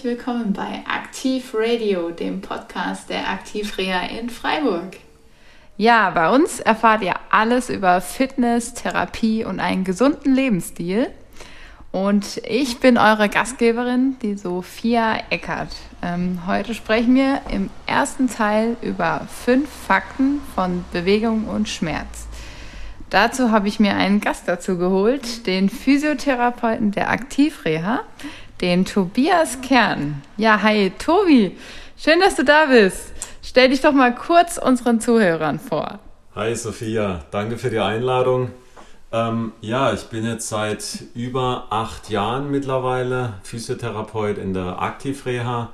Herzlich willkommen bei Aktiv Radio, dem Podcast der Aktivreha in Freiburg. Ja, bei uns erfahrt ihr alles über Fitness, Therapie und einen gesunden Lebensstil. Und ich bin eure Gastgeberin, die Sophia Eckert. Ähm, heute sprechen wir im ersten Teil über fünf Fakten von Bewegung und Schmerz. Dazu habe ich mir einen Gast dazu geholt, den Physiotherapeuten der Aktivreha, den Tobias Kern. Ja, hi Tobi, schön, dass du da bist. Stell dich doch mal kurz unseren Zuhörern vor. Hi Sophia, danke für die Einladung. Ähm, ja, ich bin jetzt seit über acht Jahren mittlerweile Physiotherapeut in der Aktivreha,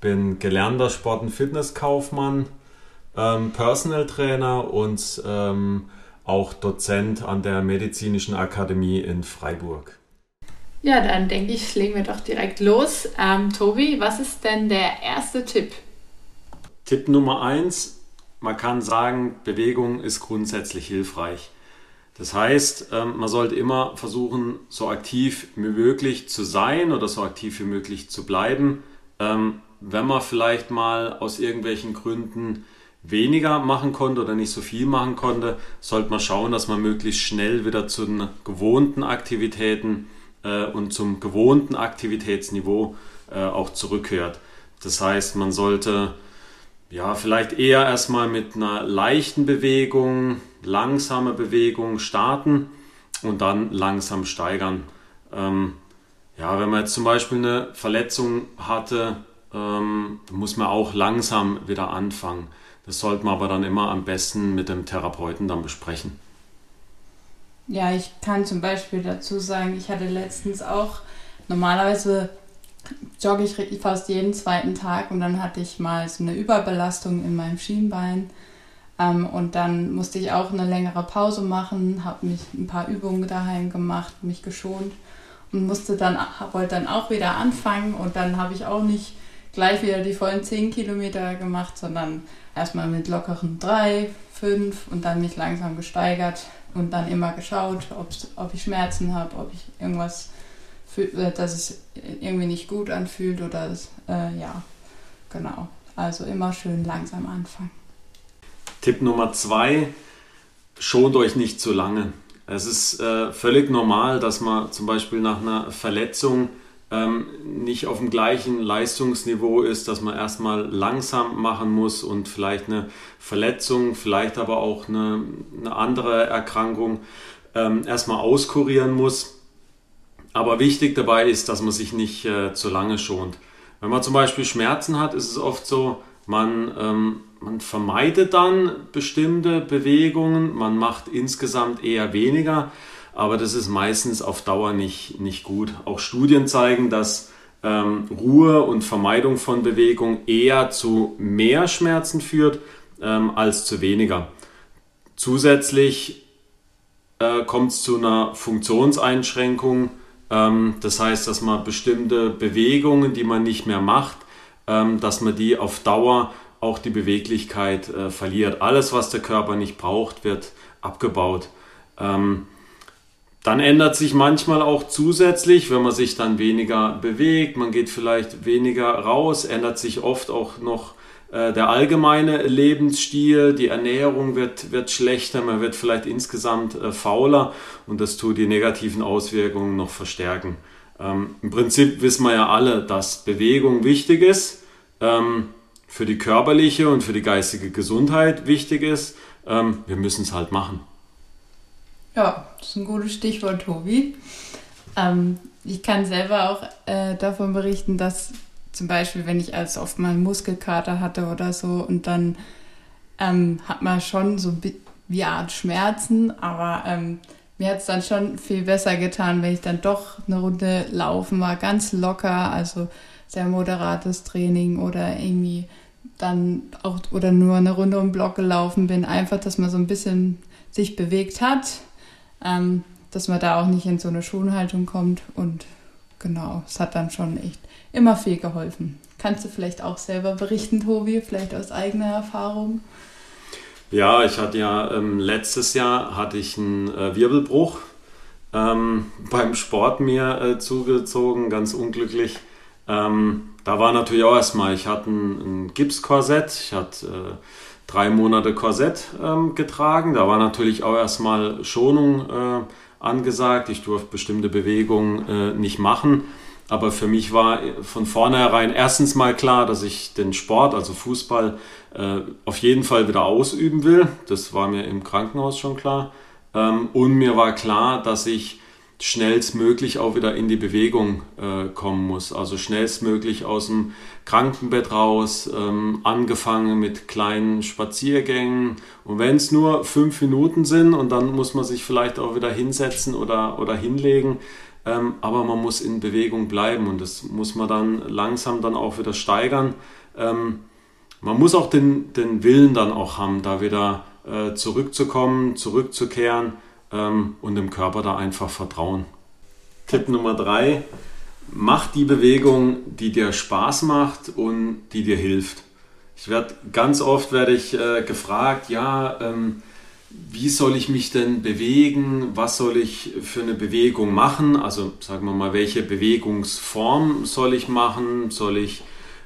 bin gelernter Sport- und Fitnesskaufmann, ähm, Personal Trainer und ähm, auch Dozent an der Medizinischen Akademie in Freiburg. Ja, dann denke ich, legen wir doch direkt los. Ähm, Tobi, was ist denn der erste Tipp? Tipp Nummer eins, man kann sagen, Bewegung ist grundsätzlich hilfreich. Das heißt, ähm, man sollte immer versuchen, so aktiv wie möglich zu sein oder so aktiv wie möglich zu bleiben. Ähm, wenn man vielleicht mal aus irgendwelchen Gründen weniger machen konnte oder nicht so viel machen konnte, sollte man schauen, dass man möglichst schnell wieder zu den gewohnten Aktivitäten äh, und zum gewohnten Aktivitätsniveau äh, auch zurückkehrt. Das heißt, man sollte ja vielleicht eher erstmal mit einer leichten Bewegung, langsame Bewegung starten und dann langsam steigern. Ähm, ja, wenn man jetzt zum Beispiel eine Verletzung hatte, ähm, muss man auch langsam wieder anfangen. Das sollte man aber dann immer am besten mit dem Therapeuten dann besprechen. Ja, ich kann zum Beispiel dazu sagen, ich hatte letztens auch, normalerweise jogge ich fast jeden zweiten Tag und dann hatte ich mal so eine Überbelastung in meinem Schienbein. Ähm, und dann musste ich auch eine längere Pause machen, habe mich ein paar Übungen daheim gemacht, mich geschont und musste dann, wollte dann auch wieder anfangen und dann habe ich auch nicht gleich wieder die vollen 10 Kilometer gemacht, sondern erstmal mit lockeren 3, 5 und dann mich langsam gesteigert und dann immer geschaut, ob ich Schmerzen habe, ob ich irgendwas, äh, dass es irgendwie nicht gut anfühlt oder äh, ja, genau. Also immer schön langsam anfangen. Tipp Nummer zwei, schont euch nicht zu lange. Es ist äh, völlig normal, dass man zum Beispiel nach einer Verletzung ähm, nicht auf dem gleichen Leistungsniveau ist, dass man erstmal langsam machen muss und vielleicht eine Verletzung, vielleicht aber auch eine, eine andere Erkrankung ähm, erstmal auskurieren muss. Aber wichtig dabei ist, dass man sich nicht äh, zu lange schont. Wenn man zum Beispiel Schmerzen hat, ist es oft so, man, ähm, man vermeidet dann bestimmte Bewegungen, man macht insgesamt eher weniger aber das ist meistens auf Dauer nicht, nicht gut. Auch Studien zeigen, dass ähm, Ruhe und Vermeidung von Bewegung eher zu mehr Schmerzen führt ähm, als zu weniger. Zusätzlich äh, kommt es zu einer Funktionseinschränkung. Ähm, das heißt, dass man bestimmte Bewegungen, die man nicht mehr macht, ähm, dass man die auf Dauer auch die Beweglichkeit äh, verliert. Alles, was der Körper nicht braucht, wird abgebaut. Ähm, dann ändert sich manchmal auch zusätzlich, wenn man sich dann weniger bewegt, man geht vielleicht weniger raus, ändert sich oft auch noch äh, der allgemeine Lebensstil, die Ernährung wird, wird schlechter, man wird vielleicht insgesamt äh, fauler und das tut die negativen Auswirkungen noch verstärken. Ähm, Im Prinzip wissen wir ja alle, dass Bewegung wichtig ist, ähm, für die körperliche und für die geistige Gesundheit wichtig ist. Ähm, wir müssen es halt machen. Ja, das ist ein gutes Stichwort, Tobi. Ähm, ich kann selber auch äh, davon berichten, dass zum Beispiel, wenn ich als oft mal einen Muskelkater hatte oder so und dann ähm, hat man schon so wie eine Art Schmerzen, aber ähm, mir hat es dann schon viel besser getan, wenn ich dann doch eine Runde laufen war, ganz locker, also sehr moderates Training oder irgendwie dann auch oder nur eine Runde um den Block gelaufen bin, einfach, dass man so ein bisschen sich bewegt hat ähm, dass man da auch nicht in so eine Schonhaltung kommt. Und genau, es hat dann schon echt immer viel geholfen. Kannst du vielleicht auch selber berichten, Tobi, vielleicht aus eigener Erfahrung? Ja, ich hatte ja ähm, letztes Jahr hatte ich einen äh, Wirbelbruch ähm, beim Sport mir äh, zugezogen, ganz unglücklich. Ähm, da war natürlich auch erstmal, ich hatte ein, ein Gipskorsett, ich hatte äh, drei Monate Korsett ähm, getragen. Da war natürlich auch erstmal Schonung äh, angesagt. Ich durfte bestimmte Bewegungen äh, nicht machen. Aber für mich war von vornherein erstens mal klar, dass ich den Sport, also Fußball, äh, auf jeden Fall wieder ausüben will. Das war mir im Krankenhaus schon klar. Ähm, und mir war klar, dass ich schnellstmöglich auch wieder in die Bewegung äh, kommen muss. Also schnellstmöglich aus dem Krankenbett raus, ähm, angefangen mit kleinen Spaziergängen. Und wenn es nur fünf Minuten sind und dann muss man sich vielleicht auch wieder hinsetzen oder, oder hinlegen, ähm, aber man muss in Bewegung bleiben und das muss man dann langsam dann auch wieder steigern. Ähm, man muss auch den, den Willen dann auch haben, da wieder äh, zurückzukommen, zurückzukehren ähm, und dem Körper da einfach vertrauen. Tipp Nummer drei, mach die Bewegung, die dir Spaß macht und die dir hilft. Ich werde ganz oft werde ich äh, gefragt, ja, ähm, wie soll ich mich denn bewegen? Was soll ich für eine Bewegung machen? Also sagen wir mal, welche Bewegungsform soll ich machen? Soll ich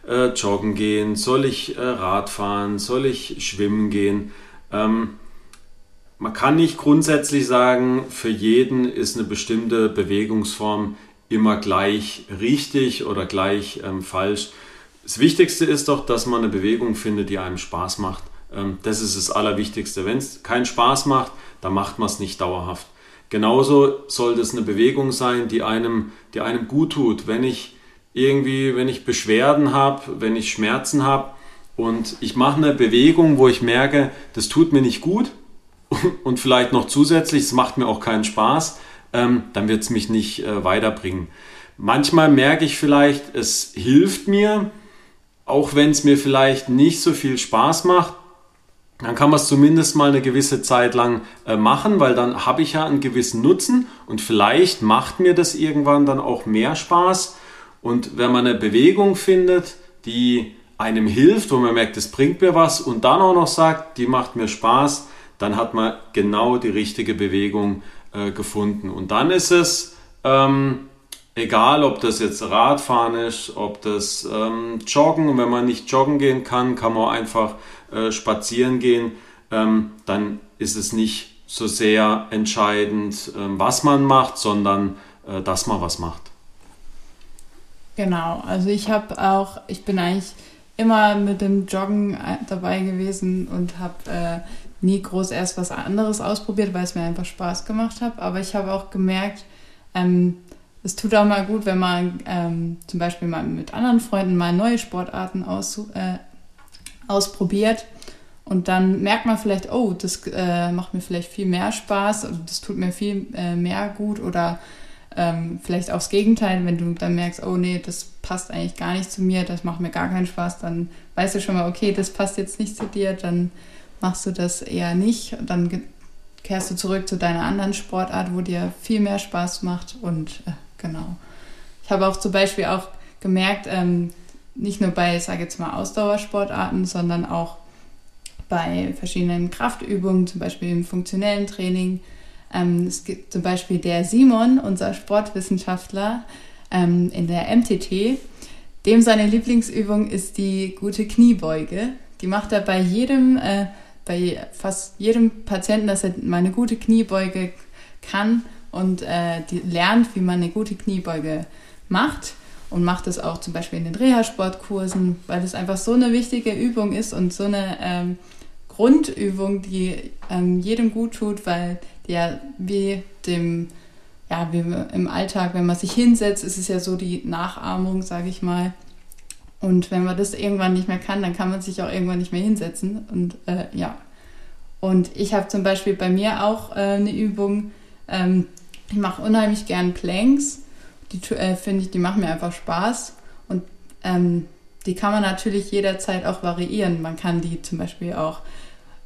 äh, joggen gehen? Soll ich äh, Radfahren? Soll ich schwimmen gehen? Ähm, man kann nicht grundsätzlich sagen, für jeden ist eine bestimmte Bewegungsform immer gleich richtig oder gleich ähm, falsch. Das Wichtigste ist doch, dass man eine Bewegung findet, die einem Spaß macht. Ähm, das ist das Allerwichtigste. Wenn es keinen Spaß macht, dann macht man es nicht dauerhaft. Genauso sollte es eine Bewegung sein, die einem, die einem gut tut. Wenn ich irgendwie, wenn ich Beschwerden habe, wenn ich Schmerzen habe und ich mache eine Bewegung, wo ich merke, das tut mir nicht gut, und vielleicht noch zusätzlich, es macht mir auch keinen Spaß, ähm, dann wird es mich nicht äh, weiterbringen. Manchmal merke ich vielleicht, es hilft mir, auch wenn es mir vielleicht nicht so viel Spaß macht, dann kann man es zumindest mal eine gewisse Zeit lang äh, machen, weil dann habe ich ja einen gewissen Nutzen und vielleicht macht mir das irgendwann dann auch mehr Spaß. Und wenn man eine Bewegung findet, die einem hilft, wo man merkt, es bringt mir was und dann auch noch sagt, die macht mir Spaß, dann hat man genau die richtige Bewegung äh, gefunden. Und dann ist es ähm, egal, ob das jetzt Radfahren ist, ob das ähm, Joggen, wenn man nicht joggen gehen kann, kann man einfach äh, spazieren gehen, ähm, dann ist es nicht so sehr entscheidend, ähm, was man macht, sondern äh, dass man was macht. Genau, also ich habe auch, ich bin eigentlich immer mit dem Joggen äh, dabei gewesen und habe äh, nie groß erst was anderes ausprobiert, weil es mir einfach Spaß gemacht hat. Aber ich habe auch gemerkt, ähm, es tut auch mal gut, wenn man ähm, zum Beispiel mal mit anderen Freunden mal neue Sportarten aus, äh, ausprobiert. Und dann merkt man vielleicht, oh, das äh, macht mir vielleicht viel mehr Spaß, das tut mir viel äh, mehr gut oder ähm, vielleicht auch das Gegenteil, wenn du dann merkst, oh nee, das passt eigentlich gar nicht zu mir, das macht mir gar keinen Spaß, dann weißt du schon mal, okay, das passt jetzt nicht zu dir, dann machst du das eher nicht. Dann kehrst du zurück zu deiner anderen Sportart, wo dir viel mehr Spaß macht. Und äh, genau. Ich habe auch zum Beispiel auch gemerkt, ähm, nicht nur bei, ich sage jetzt mal, Ausdauersportarten, sondern auch bei verschiedenen Kraftübungen, zum Beispiel im funktionellen Training. Ähm, es gibt zum Beispiel der Simon, unser Sportwissenschaftler ähm, in der MTT, dem seine Lieblingsübung ist die gute Kniebeuge. Die macht er bei jedem äh, bei fast jedem Patienten, dass er mal eine gute Kniebeuge kann und äh, die lernt, wie man eine gute Kniebeuge macht und macht das auch zum Beispiel in den Reha-Sportkursen, weil das einfach so eine wichtige Übung ist und so eine ähm, Grundübung, die ähm, jedem gut tut, weil die wie dem, ja, wie im Alltag, wenn man sich hinsetzt, ist es ja so die Nachahmung, sage ich mal, und wenn man das irgendwann nicht mehr kann, dann kann man sich auch irgendwann nicht mehr hinsetzen. Und äh, ja. Und ich habe zum Beispiel bei mir auch äh, eine Übung. Ähm, ich mache unheimlich gern Planks. Die äh, finde ich, die machen mir einfach Spaß. Und ähm, die kann man natürlich jederzeit auch variieren. Man kann die zum Beispiel auch,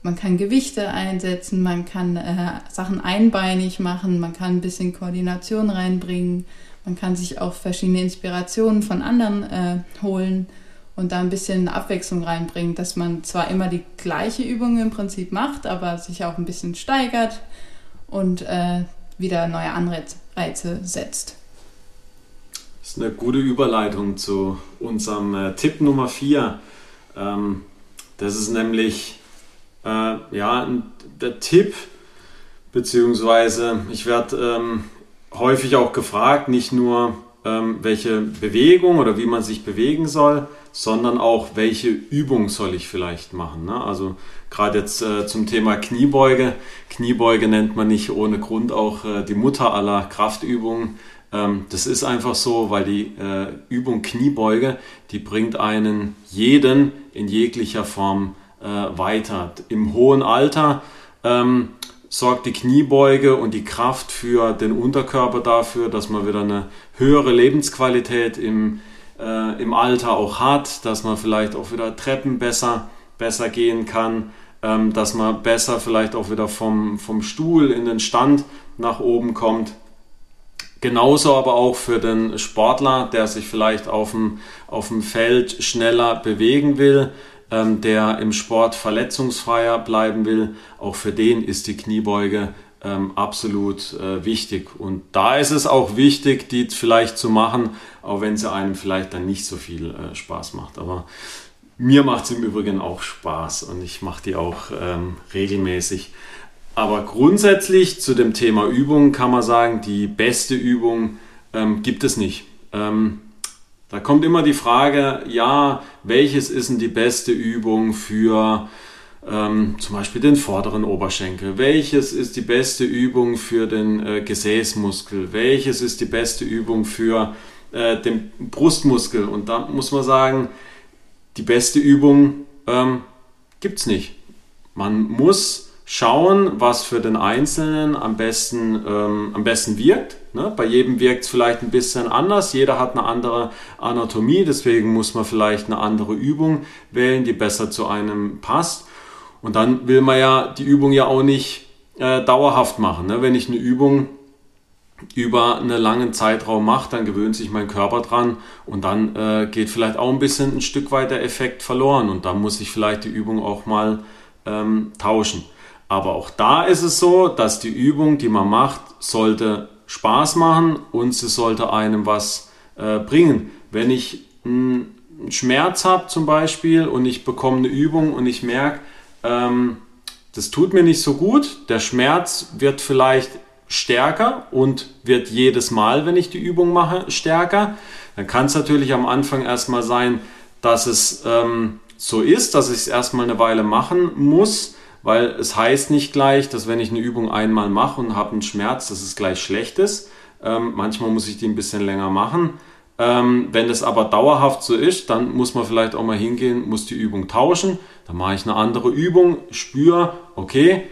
man kann Gewichte einsetzen, man kann äh, Sachen einbeinig machen, man kann ein bisschen Koordination reinbringen man kann sich auch verschiedene Inspirationen von anderen äh, holen und da ein bisschen Abwechslung reinbringen, dass man zwar immer die gleiche Übung im Prinzip macht, aber sich auch ein bisschen steigert und äh, wieder neue Anreize setzt. Das ist eine gute Überleitung zu unserem äh, Tipp Nummer 4. Ähm, das ist nämlich äh, ja, der Tipp, beziehungsweise ich werde ähm, häufig auch gefragt, nicht nur ähm, welche Bewegung oder wie man sich bewegen soll, sondern auch welche Übung soll ich vielleicht machen. Ne? Also gerade jetzt äh, zum Thema Kniebeuge. Kniebeuge nennt man nicht ohne Grund auch äh, die Mutter aller Kraftübungen. Ähm, das ist einfach so, weil die äh, Übung Kniebeuge, die bringt einen jeden in jeglicher Form äh, weiter. Im hohen Alter ähm, sorgt die Kniebeuge und die Kraft für den Unterkörper dafür, dass man wieder eine höhere Lebensqualität im, äh, im Alter auch hat, dass man vielleicht auch wieder Treppen besser, besser gehen kann, ähm, dass man besser vielleicht auch wieder vom, vom Stuhl in den Stand nach oben kommt. Genauso aber auch für den Sportler, der sich vielleicht auf dem, auf dem Feld schneller bewegen will, ähm, der im Sport verletzungsfreier bleiben will, auch für den ist die Kniebeuge ähm, absolut äh, wichtig. Und da ist es auch wichtig, die vielleicht zu machen, auch wenn sie einem vielleicht dann nicht so viel äh, Spaß macht. Aber mir macht es im Übrigen auch Spaß und ich mache die auch ähm, regelmäßig. Aber grundsätzlich zu dem Thema Übung kann man sagen, die beste Übung ähm, gibt es nicht. Ähm, da kommt immer die Frage, ja, welches ist denn die beste Übung für ähm, zum Beispiel den vorderen Oberschenkel? Welches ist die beste Übung für den äh, Gesäßmuskel? Welches ist die beste Übung für äh, den Brustmuskel? Und da muss man sagen, die beste Übung ähm, gibt es nicht. Man muss schauen, was für den Einzelnen am besten, ähm, am besten wirkt. Ne? Bei jedem wirkt es vielleicht ein bisschen anders. Jeder hat eine andere Anatomie, deswegen muss man vielleicht eine andere Übung wählen, die besser zu einem passt. Und dann will man ja die Übung ja auch nicht äh, dauerhaft machen. Ne? Wenn ich eine Übung über einen langen Zeitraum mache, dann gewöhnt sich mein Körper dran und dann äh, geht vielleicht auch ein bisschen ein Stück weit der Effekt verloren und dann muss ich vielleicht die Übung auch mal ähm, tauschen. Aber auch da ist es so, dass die Übung, die man macht, sollte Spaß machen und sie sollte einem was äh, bringen. Wenn ich einen Schmerz habe zum Beispiel und ich bekomme eine Übung und ich merke, ähm, das tut mir nicht so gut, der Schmerz wird vielleicht stärker und wird jedes Mal, wenn ich die Übung mache, stärker, dann kann es natürlich am Anfang erstmal sein, dass es ähm, so ist, dass ich es erstmal eine Weile machen muss weil es heißt nicht gleich, dass wenn ich eine Übung einmal mache und habe einen Schmerz, dass es gleich schlecht ist. Ähm, manchmal muss ich die ein bisschen länger machen. Ähm, wenn das aber dauerhaft so ist, dann muss man vielleicht auch mal hingehen, muss die Übung tauschen. Dann mache ich eine andere Übung, spüre, okay,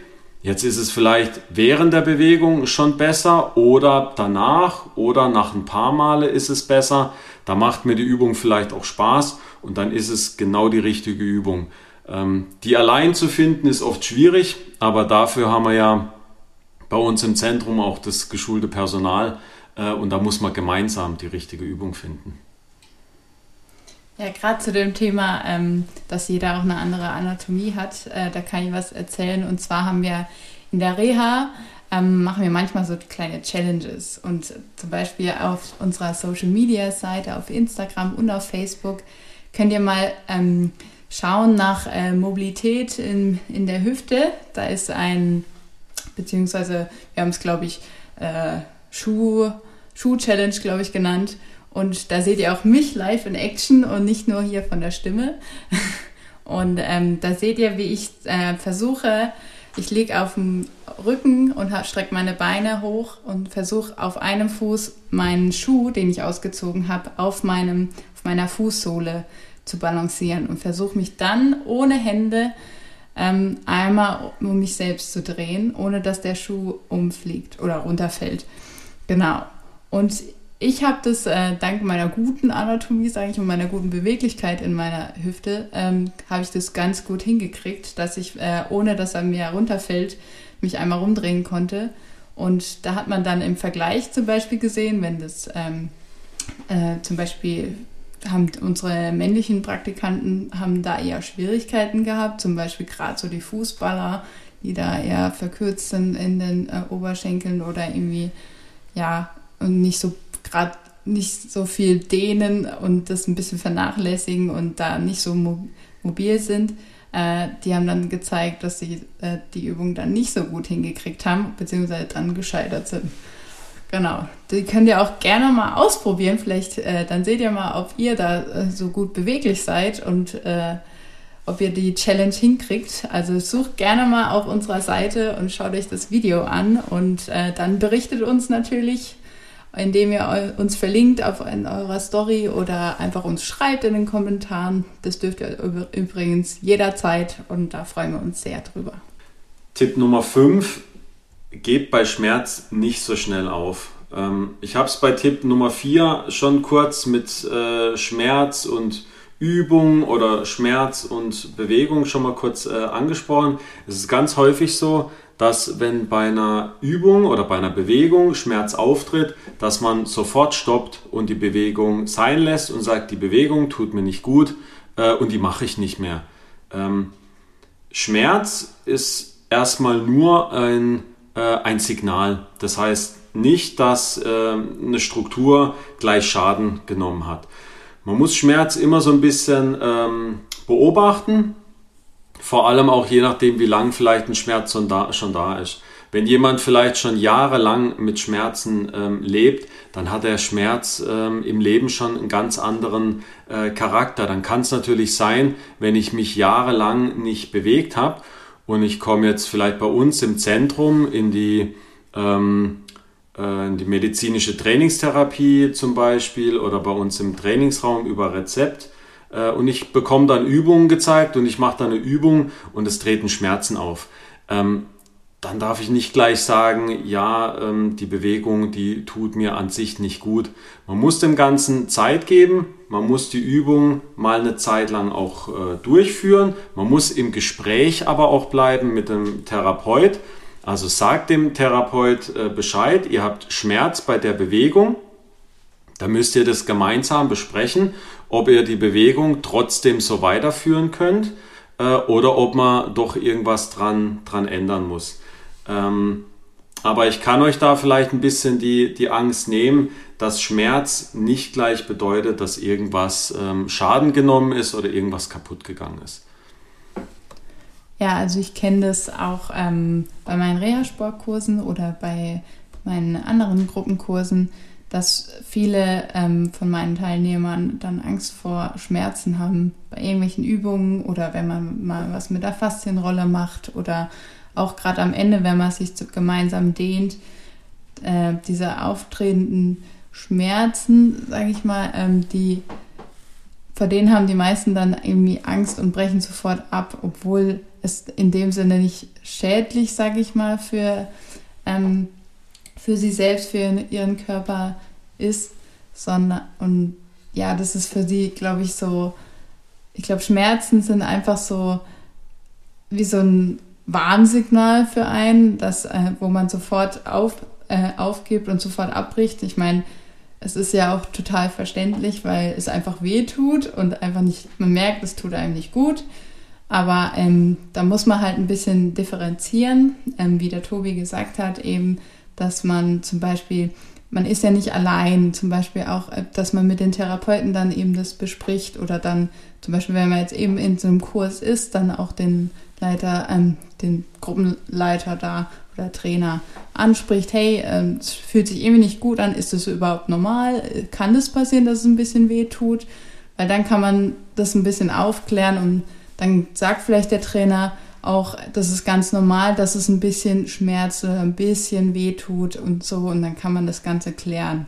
jetzt ist es vielleicht während der Bewegung schon besser oder danach oder nach ein paar Male ist es besser. Da macht mir die Übung vielleicht auch Spaß und dann ist es genau die richtige Übung. Ähm, die allein zu finden ist oft schwierig, aber dafür haben wir ja bei uns im Zentrum auch das geschulte Personal äh, und da muss man gemeinsam die richtige Übung finden. Ja, gerade zu dem Thema, ähm, dass jeder auch eine andere Anatomie hat, äh, da kann ich was erzählen. Und zwar haben wir in der Reha, ähm, machen wir manchmal so kleine Challenges. Und zum Beispiel auf unserer Social-Media-Seite, auf Instagram und auf Facebook, könnt ihr mal schauen nach äh, Mobilität in, in der Hüfte. Da ist ein, beziehungsweise wir haben es, glaube ich, äh, Schuh, Schuh-Challenge, glaube ich, genannt. Und da seht ihr auch mich live in Action und nicht nur hier von der Stimme. Und ähm, da seht ihr, wie ich äh, versuche, ich liege auf dem Rücken und strecke meine Beine hoch und versuche auf einem Fuß meinen Schuh, den ich ausgezogen habe, auf, meinem, meiner Fußsohle zu balancieren und versuche mich dann ohne Hände ähm, einmal um mich selbst zu drehen, ohne dass der Schuh umfliegt oder runterfällt. Genau. Und ich habe das äh, dank meiner guten Anatomie, sage ich, und meiner guten Beweglichkeit in meiner Hüfte, ähm, habe ich das ganz gut hingekriegt, dass ich, äh, ohne dass er mir runterfällt, mich einmal rumdrehen konnte. Und da hat man dann im Vergleich zum Beispiel gesehen, wenn das ähm, äh, zum Beispiel haben unsere männlichen Praktikanten haben da eher Schwierigkeiten gehabt, zum Beispiel gerade so die Fußballer, die da eher verkürzt sind in den äh, Oberschenkeln oder irgendwie ja und nicht so gerade nicht so viel dehnen und das ein bisschen vernachlässigen und da nicht so mobil sind, äh, die haben dann gezeigt, dass sie äh, die Übung dann nicht so gut hingekriegt haben, beziehungsweise dann gescheitert sind. Genau. Die könnt ihr auch gerne mal ausprobieren. Vielleicht, äh, dann seht ihr mal, ob ihr da äh, so gut beweglich seid und äh, ob ihr die Challenge hinkriegt. Also sucht gerne mal auf unserer Seite und schaut euch das Video an und äh, dann berichtet uns natürlich, indem ihr uns verlinkt auf in eurer Story oder einfach uns schreibt in den Kommentaren. Das dürft ihr übrigens jederzeit und da freuen wir uns sehr drüber. Tipp Nummer 5, gebt bei Schmerz nicht so schnell auf. Ähm, ich habe es bei Tipp Nummer 4 schon kurz mit äh, Schmerz und Übung oder Schmerz und Bewegung schon mal kurz äh, angesprochen. Es ist ganz häufig so, dass wenn bei einer Übung oder bei einer Bewegung Schmerz auftritt, dass man sofort stoppt und die Bewegung sein lässt und sagt, die Bewegung tut mir nicht gut äh, und die mache ich nicht mehr. Ähm, Schmerz ist erstmal nur ein, äh, ein Signal. Das heißt nicht, dass äh, eine Struktur gleich Schaden genommen hat. Man muss Schmerz immer so ein bisschen ähm, beobachten, vor allem auch je nachdem, wie lang vielleicht ein Schmerz schon da, schon da ist. Wenn jemand vielleicht schon jahrelang mit Schmerzen ähm, lebt, dann hat der Schmerz ähm, im Leben schon einen ganz anderen äh, Charakter. Dann kann es natürlich sein, wenn ich mich jahrelang nicht bewegt habe und ich komme jetzt vielleicht bei uns im Zentrum in die ähm, äh, die medizinische Trainingstherapie zum Beispiel oder bei uns im Trainingsraum über Rezept. Äh, und ich bekomme dann Übungen gezeigt und ich mache dann eine Übung und es treten Schmerzen auf. Ähm, dann darf ich nicht gleich sagen, ja, ähm, die Bewegung, die tut mir an sich nicht gut. Man muss dem Ganzen Zeit geben, man muss die Übung mal eine Zeit lang auch äh, durchführen, man muss im Gespräch aber auch bleiben mit dem Therapeut also sagt dem Therapeut äh, Bescheid, ihr habt Schmerz bei der Bewegung. Da müsst ihr das gemeinsam besprechen, ob ihr die Bewegung trotzdem so weiterführen könnt äh, oder ob man doch irgendwas dran, dran ändern muss. Ähm, aber ich kann euch da vielleicht ein bisschen die, die Angst nehmen, dass Schmerz nicht gleich bedeutet, dass irgendwas ähm, Schaden genommen ist oder irgendwas kaputt gegangen ist. Ja, also ich kenne das auch ähm, bei meinen Reha-Sportkursen oder bei meinen anderen Gruppenkursen, dass viele ähm, von meinen Teilnehmern dann Angst vor Schmerzen haben bei irgendwelchen Übungen oder wenn man mal was mit der Faszienrolle macht oder auch gerade am Ende, wenn man sich gemeinsam dehnt, äh, diese auftretenden Schmerzen, sage ich mal, ähm, die vor denen haben die meisten dann irgendwie Angst und brechen sofort ab, obwohl es in dem Sinne nicht schädlich, sage ich mal, für, ähm, für sie selbst, für ihren Körper ist, sondern und ja, das ist für sie, glaube ich, so, ich glaube, Schmerzen sind einfach so wie so ein Warnsignal für einen, dass, äh, wo man sofort auf, äh, aufgibt und sofort abbricht. Ich meine, es ist ja auch total verständlich, weil es einfach weh tut und einfach nicht, man merkt, es tut einem nicht gut. Aber ähm, da muss man halt ein bisschen differenzieren, ähm, wie der Tobi gesagt hat, eben, dass man zum Beispiel, man ist ja nicht allein, zum Beispiel auch, äh, dass man mit den Therapeuten dann eben das bespricht oder dann zum Beispiel, wenn man jetzt eben in so einem Kurs ist, dann auch den Leiter, ähm, den Gruppenleiter da oder Trainer anspricht, hey, ähm, es fühlt sich irgendwie nicht gut an, ist das überhaupt normal? Kann das passieren, dass es ein bisschen weh tut? Weil dann kann man das ein bisschen aufklären und dann sagt vielleicht der Trainer auch, das ist ganz normal, dass es ein bisschen schmerzt oder ein bisschen weh tut und so und dann kann man das Ganze klären.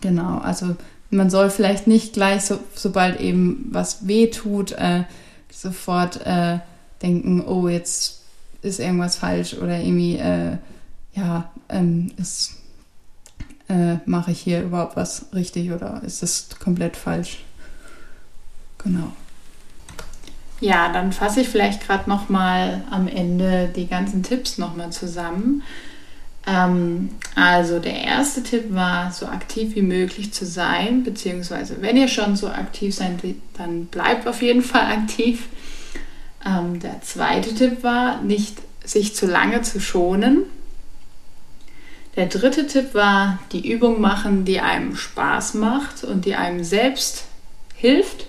Genau, also man soll vielleicht nicht gleich, so, sobald eben was weh tut, äh, sofort äh, denken, oh, jetzt ist irgendwas falsch oder irgendwie, äh, ja, ähm, äh, mache ich hier überhaupt was richtig oder ist das komplett falsch? Genau. Ja, dann fasse ich vielleicht gerade noch mal am Ende die ganzen Tipps noch mal zusammen. Ähm, also der erste Tipp war, so aktiv wie möglich zu sein, beziehungsweise wenn ihr schon so aktiv seid, dann bleibt auf jeden Fall aktiv. Ähm, der zweite Tipp war, nicht sich zu lange zu schonen. Der dritte Tipp war, die Übung machen, die einem Spaß macht und die einem selbst hilft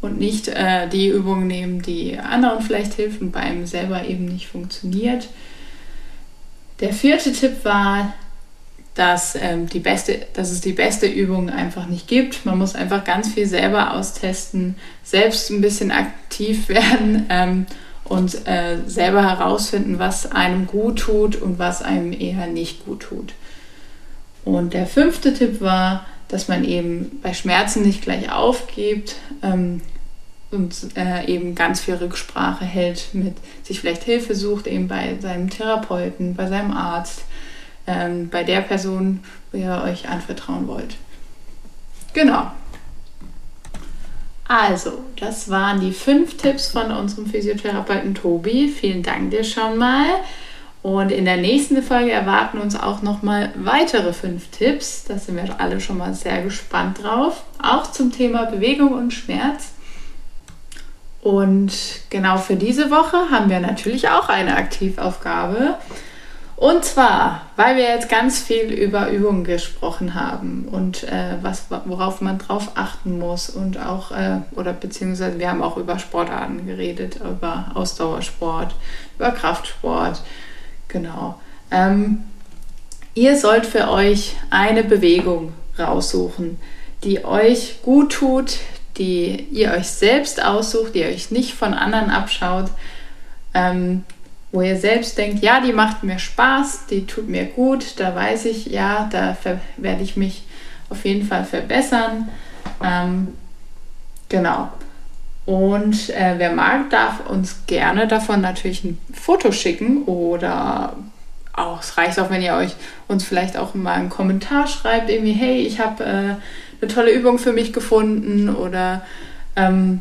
und nicht äh, die Übung nehmen, die anderen vielleicht hilft und bei einem selber eben nicht funktioniert. Der vierte Tipp war, dass, ähm, die beste, dass es die beste Übung einfach nicht gibt. Man muss einfach ganz viel selber austesten, selbst ein bisschen aktiv werden ähm, und äh, selber herausfinden, was einem gut tut und was einem eher nicht gut tut. Und der fünfte Tipp war, dass man eben bei Schmerzen nicht gleich aufgibt ähm, und äh, eben ganz viel Rücksprache hält, mit sich vielleicht Hilfe sucht, eben bei seinem Therapeuten, bei seinem Arzt ähm, bei der Person, wo ihr euch anvertrauen wollt. Genau. Also, das waren die fünf Tipps von unserem Physiotherapeuten Tobi. Vielen Dank dir schon mal. Und in der nächsten Folge erwarten uns auch noch mal weitere fünf Tipps. Da sind wir alle schon mal sehr gespannt drauf. Auch zum Thema Bewegung und Schmerz. Und genau für diese Woche haben wir natürlich auch eine Aktivaufgabe. Und zwar, weil wir jetzt ganz viel über Übungen gesprochen haben und äh, was, worauf man drauf achten muss und auch, äh, oder beziehungsweise wir haben auch über Sportarten geredet, über Ausdauersport, über Kraftsport, genau. Ähm, ihr sollt für euch eine Bewegung raussuchen, die euch gut tut, die ihr euch selbst aussucht, die ihr euch nicht von anderen abschaut, ähm, wo ihr selbst denkt, ja, die macht mir Spaß, die tut mir gut, da weiß ich, ja, da werde ich mich auf jeden Fall verbessern. Ähm, genau. Und äh, wer mag, darf uns gerne davon natürlich ein Foto schicken oder auch, es reicht auch, wenn ihr euch uns vielleicht auch mal einen Kommentar schreibt, irgendwie, hey, ich habe äh, eine tolle Übung für mich gefunden oder ähm,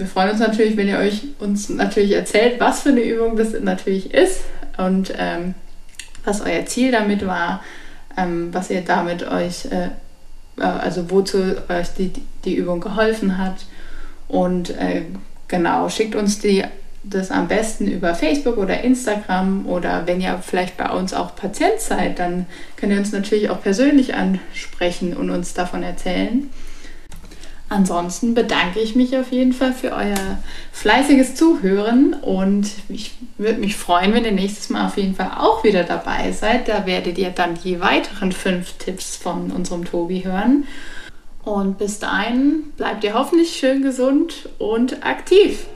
wir freuen uns natürlich, wenn ihr euch uns natürlich erzählt, was für eine Übung das natürlich ist und ähm, was euer Ziel damit war, ähm, was ihr damit euch, äh, äh also wozu euch die, die Übung geholfen hat. Und äh, genau, schickt uns die, das am besten über Facebook oder Instagram oder wenn ihr vielleicht bei uns auch Patient seid, dann könnt ihr uns natürlich auch persönlich ansprechen und uns davon erzählen. Ansonsten bedanke ich mich auf jeden Fall für euer fleißiges Zuhören und ich würde mich freuen, wenn ihr nächstes Mal auf jeden Fall auch wieder dabei seid. Da werdet ihr dann die weiteren fünf Tipps von unserem Tobi hören. Und bis dahin bleibt ihr hoffentlich schön gesund und aktiv.